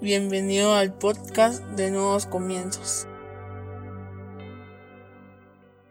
Bienvenido al podcast de Nuevos Comienzos.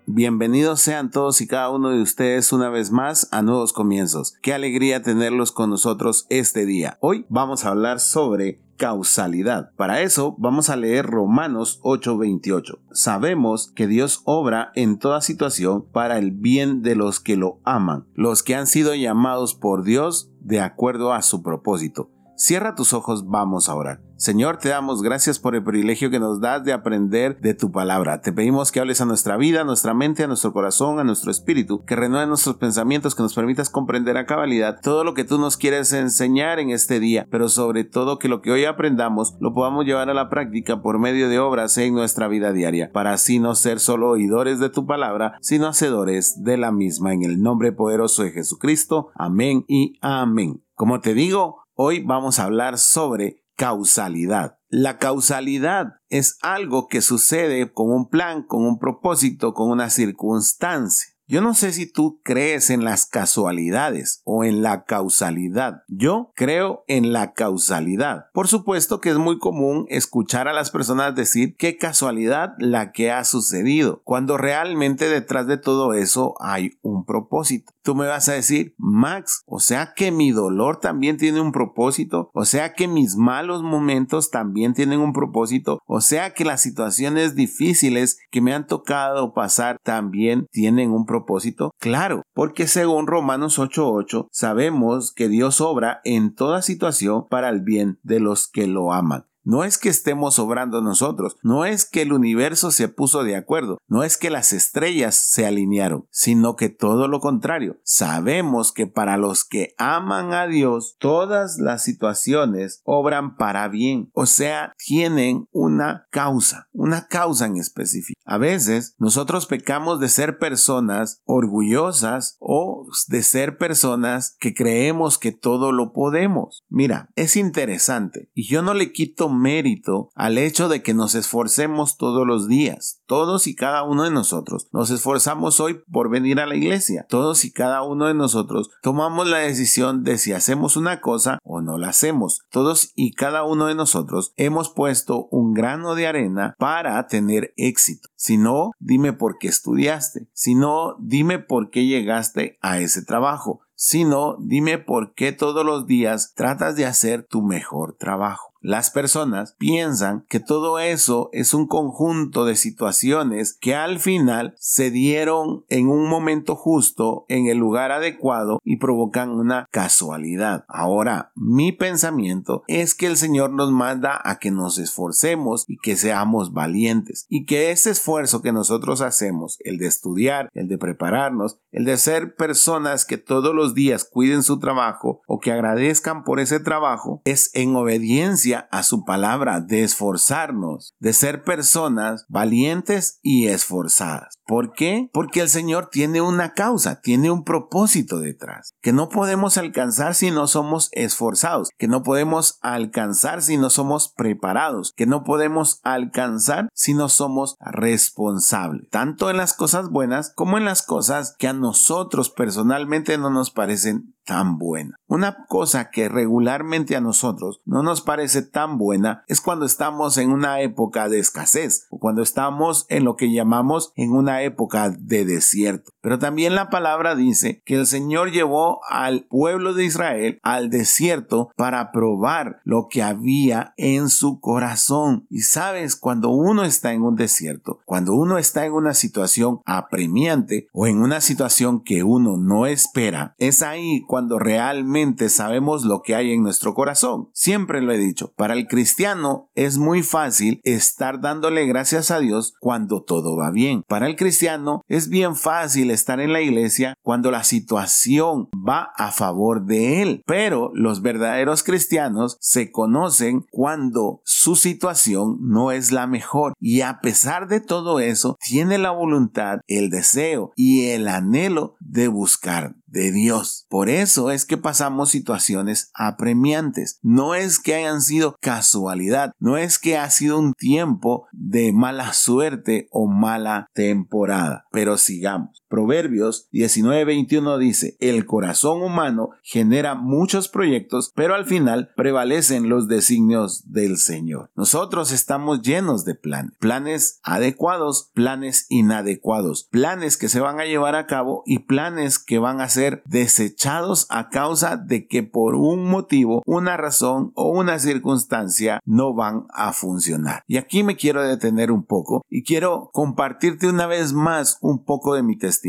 Bienvenidos sean todos y cada uno de ustedes una vez más a Nuevos Comienzos. Qué alegría tenerlos con nosotros este día. Hoy vamos a hablar sobre causalidad. Para eso vamos a leer Romanos 8:28. Sabemos que Dios obra en toda situación para el bien de los que lo aman, los que han sido llamados por Dios de acuerdo a su propósito. Cierra tus ojos, vamos a orar. Señor, te damos gracias por el privilegio que nos das de aprender de tu palabra. Te pedimos que hables a nuestra vida, a nuestra mente, a nuestro corazón, a nuestro espíritu, que renueve nuestros pensamientos, que nos permitas comprender a cabalidad todo lo que tú nos quieres enseñar en este día, pero sobre todo que lo que hoy aprendamos lo podamos llevar a la práctica por medio de obras en nuestra vida diaria, para así no ser solo oidores de tu palabra, sino hacedores de la misma. En el nombre poderoso de Jesucristo. Amén y amén. Como te digo, Hoy vamos a hablar sobre causalidad. La causalidad es algo que sucede con un plan, con un propósito, con una circunstancia. Yo no sé si tú crees en las casualidades o en la causalidad. Yo creo en la causalidad. Por supuesto que es muy común escuchar a las personas decir qué casualidad la que ha sucedido, cuando realmente detrás de todo eso hay un propósito. Tú me vas a decir, Max, o sea que mi dolor también tiene un propósito, o sea que mis malos momentos también tienen un propósito, o sea que las situaciones difíciles que me han tocado pasar también tienen un propósito? Claro, porque según Romanos 8:8 sabemos que Dios obra en toda situación para el bien de los que lo aman. No es que estemos obrando nosotros, no es que el universo se puso de acuerdo, no es que las estrellas se alinearon, sino que todo lo contrario. Sabemos que para los que aman a Dios, todas las situaciones obran para bien, o sea, tienen una causa, una causa en específico. A veces nosotros pecamos de ser personas orgullosas o de ser personas que creemos que todo lo podemos. Mira, es interesante y yo no le quito mérito al hecho de que nos esforcemos todos los días. Todos y cada uno de nosotros nos esforzamos hoy por venir a la iglesia. Todos y cada uno de nosotros tomamos la decisión de si hacemos una cosa o no la hacemos. Todos y cada uno de nosotros hemos puesto un grano de arena para tener éxito. Si no, dime por qué estudiaste. Si no, dime por qué llegaste a ese trabajo sino dime por qué todos los días tratas de hacer tu mejor trabajo. Las personas piensan que todo eso es un conjunto de situaciones que al final se dieron en un momento justo, en el lugar adecuado y provocan una casualidad. Ahora, mi pensamiento es que el Señor nos manda a que nos esforcemos y que seamos valientes y que ese esfuerzo que nosotros hacemos, el de estudiar, el de prepararnos, el de ser personas que todos los días cuiden su trabajo o que agradezcan por ese trabajo, es en obediencia a su palabra de esforzarnos, de ser personas valientes y esforzadas. ¿Por qué? Porque el Señor tiene una causa, tiene un propósito detrás, que no podemos alcanzar si no somos esforzados, que no podemos alcanzar si no somos preparados, que no podemos alcanzar si no somos responsables, tanto en las cosas buenas como en las cosas que a nosotros personalmente no nos parecen tan buena. Una cosa que regularmente a nosotros no nos parece tan buena es cuando estamos en una época de escasez o cuando estamos en lo que llamamos en una época de desierto. Pero también la palabra dice que el Señor llevó al pueblo de Israel al desierto para probar lo que había en su corazón. Y sabes, cuando uno está en un desierto, cuando uno está en una situación apremiante o en una situación que uno no espera, es ahí cuando realmente sabemos lo que hay en nuestro corazón. Siempre lo he dicho, para el cristiano es muy fácil estar dándole gracias a Dios cuando todo va bien. Para el cristiano es bien fácil estar en la iglesia cuando la situación va a favor de él. Pero los verdaderos cristianos se conocen cuando su situación no es la mejor y a pesar de todo eso tiene la voluntad, el deseo y el anhelo de buscar de Dios. Por eso es que pasamos situaciones apremiantes. No es que hayan sido casualidad, no es que ha sido un tiempo de mala suerte o mala temporada. Pero sigamos. Proverbios 19:21 dice, el corazón humano genera muchos proyectos, pero al final prevalecen los designios del Señor. Nosotros estamos llenos de planes, planes adecuados, planes inadecuados, planes que se van a llevar a cabo y planes que van a ser desechados a causa de que por un motivo, una razón o una circunstancia no van a funcionar. Y aquí me quiero detener un poco y quiero compartirte una vez más un poco de mi testimonio.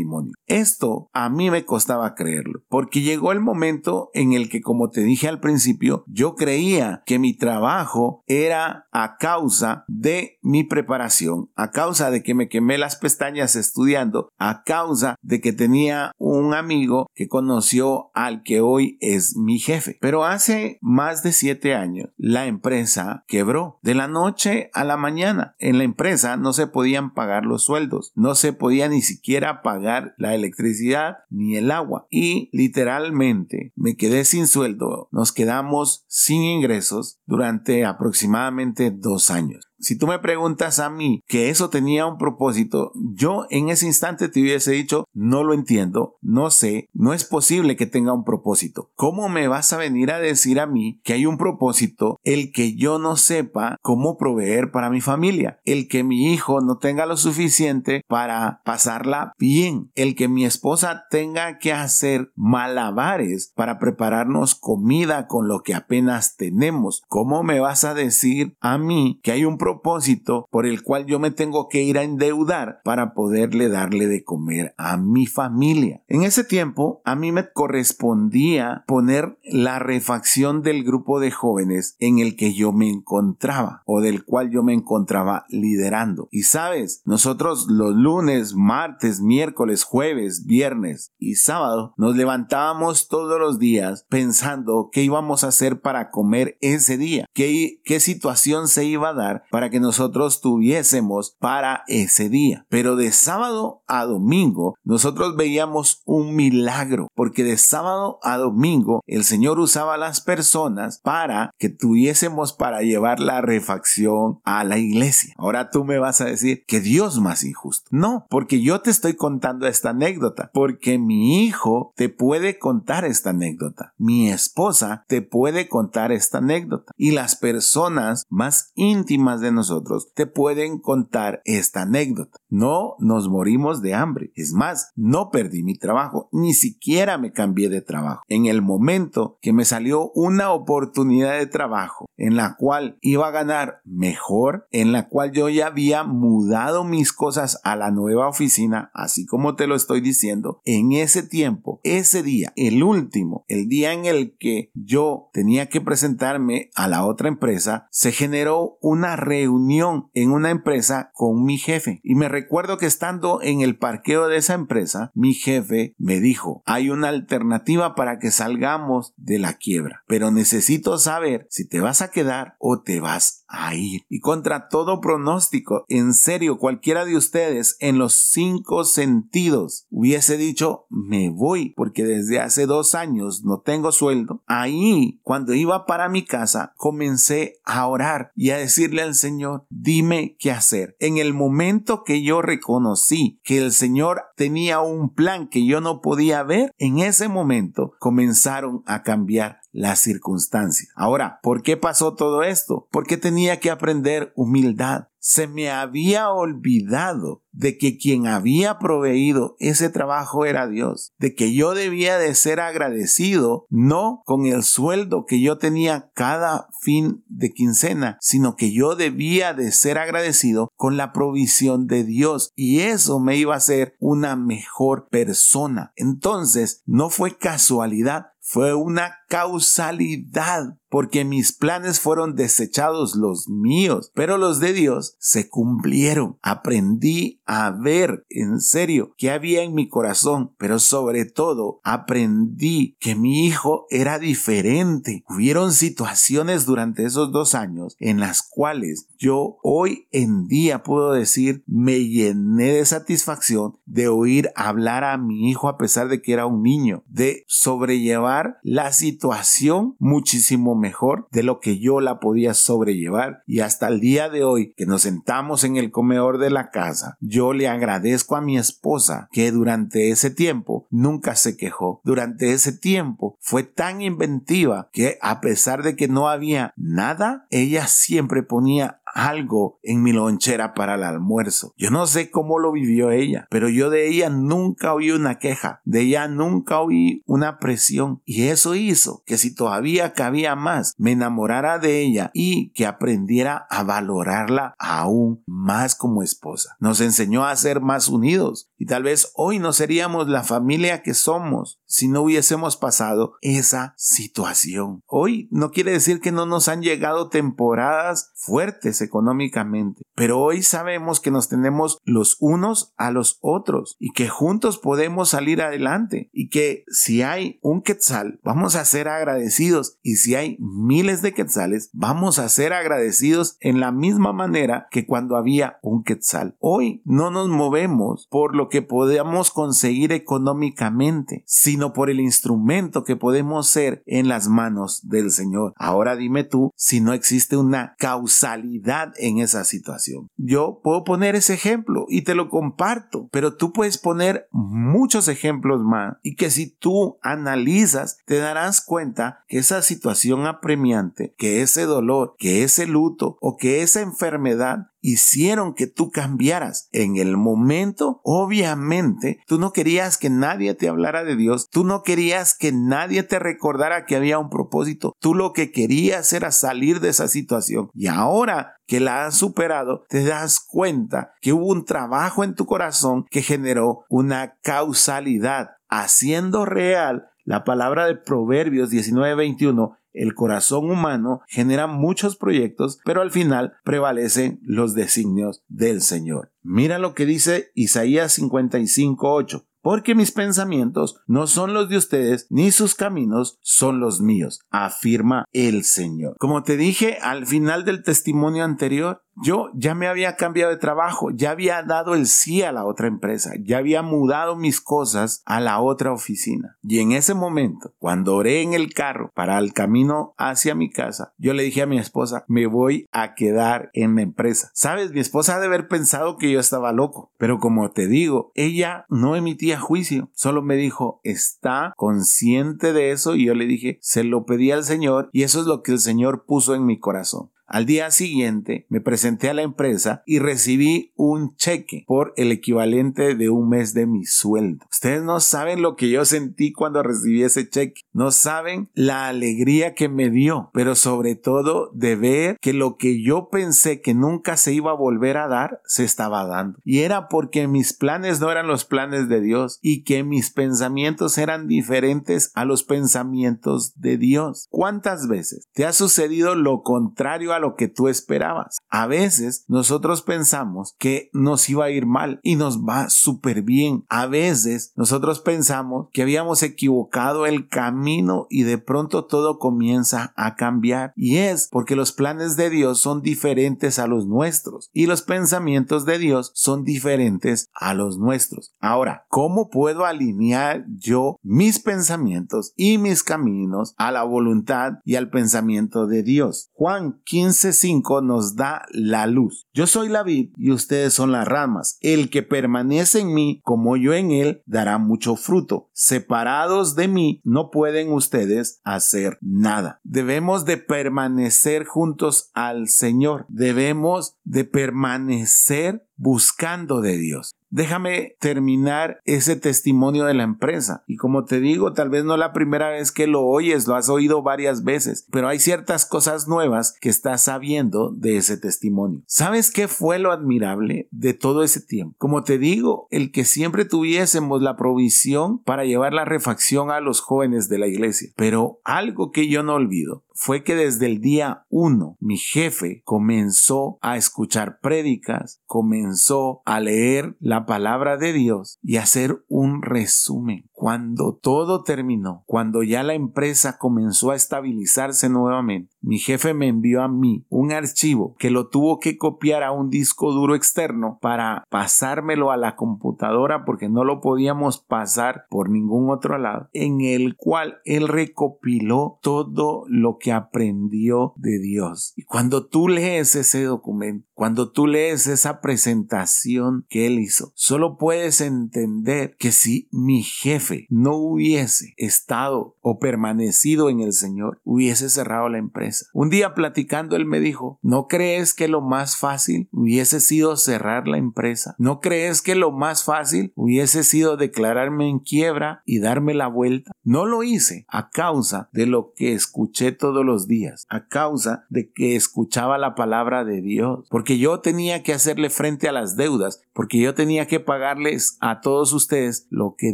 Esto a mí me costaba creerlo, porque llegó el momento en el que, como te dije al principio, yo creía que mi trabajo era a causa de mi preparación, a causa de que me quemé las pestañas estudiando, a causa de que tenía un amigo que conoció al que hoy es mi jefe. Pero hace más de siete años la empresa quebró de la noche a la mañana. En la empresa no se podían pagar los sueldos, no se podía ni siquiera pagar la electricidad ni el agua y literalmente me quedé sin sueldo. Nos quedamos sin ingresos durante aproximadamente dos años. Si tú me preguntas a mí que eso tenía un propósito, yo en ese instante te hubiese dicho, no lo entiendo, no sé, no es posible que tenga un propósito. ¿Cómo me vas a venir a decir a mí que hay un propósito el que yo no sepa cómo proveer para mi familia? El que mi hijo no tenga lo suficiente para pasarla bien, el que mi esposa tenga que hacer malabares para prepararnos comida con lo que apenas tenemos. ¿Cómo me vas a decir a mí que hay un propósito propósito por el cual yo me tengo que ir a endeudar para poderle darle de comer a mi familia. En ese tiempo a mí me correspondía poner la refacción del grupo de jóvenes en el que yo me encontraba o del cual yo me encontraba liderando. Y sabes, nosotros los lunes, martes, miércoles, jueves, viernes y sábado nos levantábamos todos los días pensando qué íbamos a hacer para comer ese día, qué, qué situación se iba a dar para que nosotros tuviésemos para ese día. Pero de sábado a domingo nosotros veíamos un milagro, porque de sábado a domingo el Señor usaba a las personas para que tuviésemos para llevar la refacción a la iglesia. Ahora tú me vas a decir que Dios más injusto. No, porque yo te estoy contando esta anécdota, porque mi hijo te puede contar esta anécdota, mi esposa te puede contar esta anécdota y las personas más íntimas de nosotros te pueden contar esta anécdota. No nos morimos de hambre. Es más, no perdí mi trabajo, ni siquiera me cambié de trabajo. En el momento que me salió una oportunidad de trabajo en la cual iba a ganar mejor, en la cual yo ya había mudado mis cosas a la nueva oficina, así como te lo estoy diciendo, en ese tiempo, ese día, el último, el día en el que yo tenía que presentarme a la otra empresa, se generó una reunión en una empresa con mi jefe. Y me recuerdo que estando en el parqueo de esa empresa, mi jefe me dijo, hay una alternativa para que salgamos de la quiebra, pero necesito saber si te vas a quedar o te vas a ir. Y contra todo pronóstico, en serio, cualquiera de ustedes en los cinco sentidos hubiese dicho, me voy porque desde hace dos años no tengo sueldo. Ahí, cuando iba para mi casa, comencé a orar y a decirle al Señor, dime qué hacer. En el momento que yo reconocí que el Señor tenía un plan que yo no podía ver, en ese momento comenzaron a cambiar las circunstancias. Ahora, ¿por qué pasó todo esto? Porque tenía que aprender humildad. Se me había olvidado de que quien había proveído ese trabajo era Dios, de que yo debía de ser agradecido no con el sueldo que yo tenía cada fin de quincena, sino que yo debía de ser agradecido con la provisión de Dios y eso me iba a hacer una mejor persona. Entonces, no fue casualidad, fue una causalidad, porque mis planes fueron desechados los míos, pero los de Dios se cumplieron. Aprendí a ver en serio qué había en mi corazón, pero sobre todo aprendí que mi hijo era diferente. Hubieron situaciones durante esos dos años en las cuales yo hoy en día puedo decir me llené de satisfacción de oír hablar a mi hijo a pesar de que era un niño, de sobrellevar la situación muchísimo mejor de lo que yo la podía sobrellevar y hasta el día de hoy que nos sentamos en el comedor de la casa, yo le agradezco a mi esposa que durante ese tiempo nunca se quejó. Durante ese tiempo fue tan inventiva que a pesar de que no había nada, ella siempre ponía algo en mi lonchera para el almuerzo. Yo no sé cómo lo vivió ella, pero yo de ella nunca oí una queja, de ella nunca oí una presión y eso hizo que si todavía cabía más, me enamorara de ella y que aprendiera a valorarla aún más como esposa. Nos enseñó a ser más unidos y tal vez hoy no seríamos la familia que somos si no hubiésemos pasado esa situación. Hoy no quiere decir que no nos han llegado temporadas fuertes económicamente, pero hoy sabemos que nos tenemos los unos a los otros y que juntos podemos salir adelante y que si hay un quetzal, vamos a ser agradecidos y si hay miles de quetzales, vamos a ser agradecidos en la misma manera que cuando había un quetzal. Hoy no nos movemos por lo que podamos conseguir económicamente, sino por el instrumento que podemos ser en las manos del Señor. Ahora dime tú si no existe una causalidad en esa situación. Yo puedo poner ese ejemplo y te lo comparto, pero tú puedes poner muchos ejemplos más y que si tú analizas te darás cuenta que esa situación apremiante, que ese dolor, que ese luto o que esa enfermedad hicieron que tú cambiaras. En el momento, obviamente, tú no querías que nadie te hablara de Dios, tú no querías que nadie te recordara que había un propósito, tú lo que querías era salir de esa situación. Y ahora que la has superado, te das cuenta que hubo un trabajo en tu corazón que generó una causalidad, haciendo real la palabra de Proverbios 19:21 el corazón humano genera muchos proyectos, pero al final prevalecen los designios del Señor. Mira lo que dice Isaías 55.8 porque mis pensamientos no son los de ustedes, ni sus caminos son los míos, afirma el Señor. Como te dije al final del testimonio anterior, yo ya me había cambiado de trabajo, ya había dado el sí a la otra empresa, ya había mudado mis cosas a la otra oficina. Y en ese momento, cuando oré en el carro para el camino hacia mi casa, yo le dije a mi esposa, me voy a quedar en la empresa. Sabes, mi esposa ha de haber pensado que yo estaba loco, pero como te digo, ella no emitía juicio, solo me dijo, está consciente de eso y yo le dije, se lo pedí al Señor y eso es lo que el Señor puso en mi corazón. Al día siguiente me presenté a la empresa y recibí un cheque por el equivalente de un mes de mi sueldo. Ustedes no saben lo que yo sentí cuando recibí ese cheque. No saben la alegría que me dio, pero sobre todo de ver que lo que yo pensé que nunca se iba a volver a dar, se estaba dando. Y era porque mis planes no eran los planes de Dios y que mis pensamientos eran diferentes a los pensamientos de Dios. ¿Cuántas veces te ha sucedido lo contrario lo que tú esperabas. A veces nosotros pensamos que nos iba a ir mal y nos va súper bien. A veces nosotros pensamos que habíamos equivocado el camino y de pronto todo comienza a cambiar. Y es porque los planes de Dios son diferentes a los nuestros y los pensamientos de Dios son diferentes a los nuestros. Ahora, ¿cómo puedo alinear yo mis pensamientos y mis caminos a la voluntad y al pensamiento de Dios? Juan 15 15.5 nos da la luz. Yo soy la vid y ustedes son las ramas. El que permanece en mí, como yo en él, dará mucho fruto. Separados de mí, no pueden ustedes hacer nada. Debemos de permanecer juntos al Señor. Debemos de permanecer buscando de Dios. Déjame terminar ese testimonio de la empresa. Y como te digo, tal vez no la primera vez que lo oyes, lo has oído varias veces, pero hay ciertas cosas nuevas que estás sabiendo de ese testimonio. ¿Sabes qué fue lo admirable de todo ese tiempo? Como te digo, el que siempre tuviésemos la provisión para llevar la refacción a los jóvenes de la iglesia. Pero algo que yo no olvido fue que desde el día uno mi jefe comenzó a escuchar prédicas, comenzó a leer la palabra de Dios y hacer un resumen cuando todo terminó, cuando ya la empresa comenzó a estabilizarse nuevamente, mi jefe me envió a mí un archivo que lo tuvo que copiar a un disco duro externo para pasármelo a la computadora porque no lo podíamos pasar por ningún otro lado, en el cual él recopiló todo lo que aprendió de Dios. Y cuando tú lees ese documento, cuando tú lees esa presentación que él hizo, solo puedes entender que si mi jefe no hubiese estado o permanecido en el Señor, hubiese cerrado la empresa. Un día platicando, él me dijo, ¿no crees que lo más fácil hubiese sido cerrar la empresa? ¿No crees que lo más fácil hubiese sido declararme en quiebra y darme la vuelta? No lo hice a causa de lo que escuché todos los días, a causa de que escuchaba la palabra de Dios, porque yo tenía que hacerle frente a las deudas, porque yo tenía que pagarles a todos ustedes lo que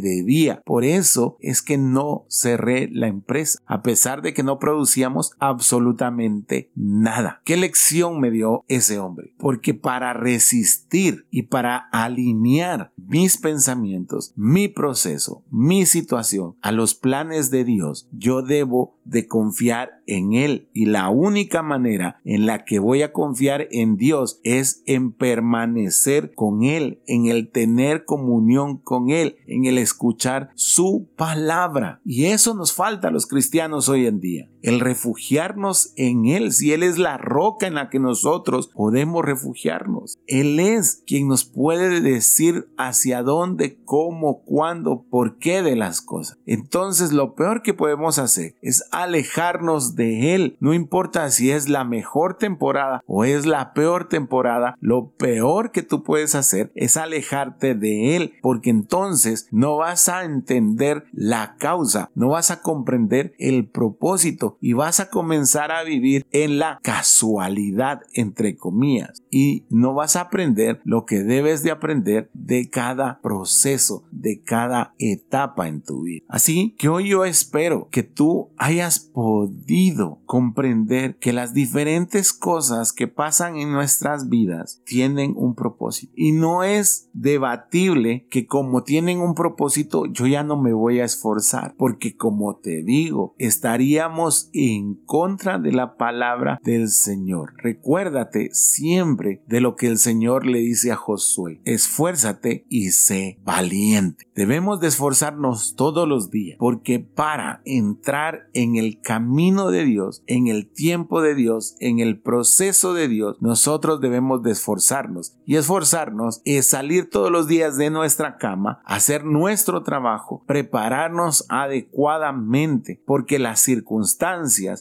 debía. Por eso es que no cerré la empresa, a pesar de que no producíamos absolutamente nada. ¿Qué lección me dio ese hombre? Porque para resistir y para alinear mis pensamientos, mi proceso, mi situación a los planes de Dios, yo debo de confiar en Él. Y la única manera en la que voy a confiar en Dios es en permanecer con Él, en el tener comunión con Él, en el escuchar su palabra. Y eso nos falta a los cristianos hoy en día. El refugiarnos en Él, si Él es la roca en la que nosotros podemos refugiarnos. Él es quien nos puede decir hacia dónde, cómo, cuándo, por qué de las cosas. Entonces lo peor que podemos hacer es alejarnos de Él. No importa si es la mejor temporada o es la peor temporada, lo peor que tú puedes hacer es alejarte de Él, porque entonces no vas a entender la causa, no vas a comprender el propósito y vas a comenzar a vivir en la casualidad, entre comillas, y no vas a aprender lo que debes de aprender de cada proceso, de cada etapa en tu vida. Así que hoy yo espero que tú hayas podido comprender que las diferentes cosas que pasan en nuestras vidas tienen un propósito. Y no es debatible que como tienen un propósito yo ya no me voy a esforzar, porque como te digo, estaríamos en contra de la palabra del Señor. Recuérdate siempre de lo que el Señor le dice a Josué. Esfuérzate y sé valiente. Debemos de esforzarnos todos los días, porque para entrar en el camino de Dios, en el tiempo de Dios, en el proceso de Dios, nosotros debemos de esforzarnos. Y esforzarnos es salir todos los días de nuestra cama, hacer nuestro trabajo, prepararnos adecuadamente, porque las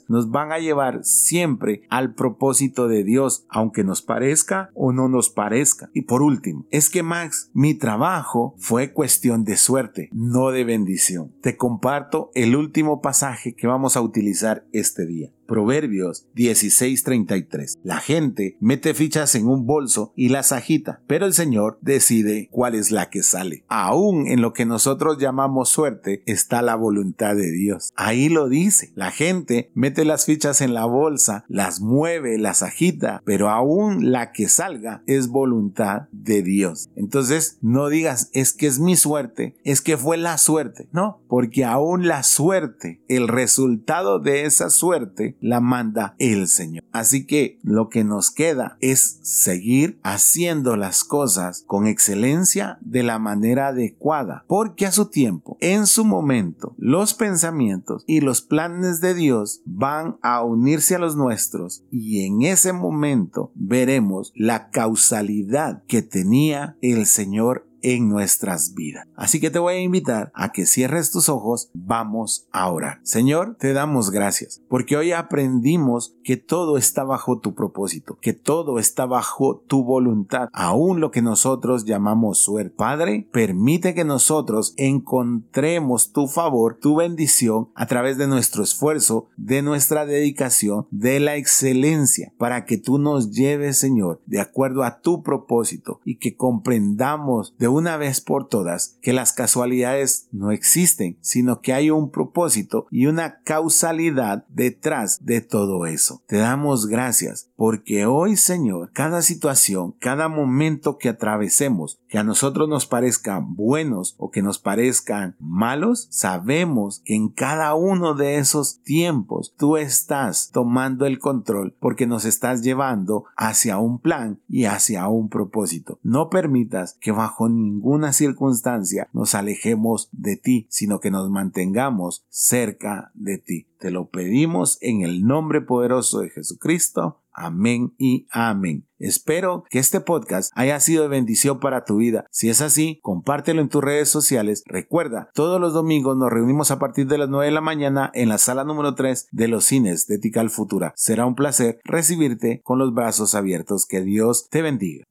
nos van a llevar siempre al propósito de Dios, aunque nos parezca o no nos parezca. Y por último, es que Max, mi trabajo fue cuestión de suerte, no de bendición. Te comparto el último pasaje que vamos a utilizar este día. Proverbios 16:33. La gente mete fichas en un bolso y las agita, pero el Señor decide cuál es la que sale. Aún en lo que nosotros llamamos suerte está la voluntad de Dios. Ahí lo dice. La gente mete las fichas en la bolsa, las mueve, las agita, pero aún la que salga es voluntad de Dios. Entonces, no digas es que es mi suerte, es que fue la suerte. No, porque aún la suerte, el resultado de esa suerte, la manda el Señor. Así que lo que nos queda es seguir haciendo las cosas con excelencia de la manera adecuada, porque a su tiempo, en su momento, los pensamientos y los planes de Dios van a unirse a los nuestros y en ese momento veremos la causalidad que tenía el Señor en nuestras vidas. Así que te voy a invitar a que cierres tus ojos, vamos a orar. Señor, te damos gracias porque hoy aprendimos que todo está bajo tu propósito, que todo está bajo tu voluntad, aún lo que nosotros llamamos suerte. Padre, permite que nosotros encontremos tu favor, tu bendición a través de nuestro esfuerzo, de nuestra dedicación, de la excelencia, para que tú nos lleves, Señor, de acuerdo a tu propósito y que comprendamos de una vez por todas que las casualidades no existen, sino que hay un propósito y una causalidad detrás de todo eso. Te damos gracias porque hoy, Señor, cada situación, cada momento que atravesemos, que a nosotros nos parezcan buenos o que nos parezcan malos, sabemos que en cada uno de esos tiempos tú estás tomando el control porque nos estás llevando hacia un plan y hacia un propósito. No permitas que bajo ninguna circunstancia nos alejemos de ti, sino que nos mantengamos cerca de ti. Te lo pedimos en el nombre poderoso de Jesucristo. Amén y amén. Espero que este podcast haya sido de bendición para tu vida. Si es así, compártelo en tus redes sociales. Recuerda, todos los domingos nos reunimos a partir de las 9 de la mañana en la sala número 3 de los cines de Tical Futura. Será un placer recibirte con los brazos abiertos. Que Dios te bendiga.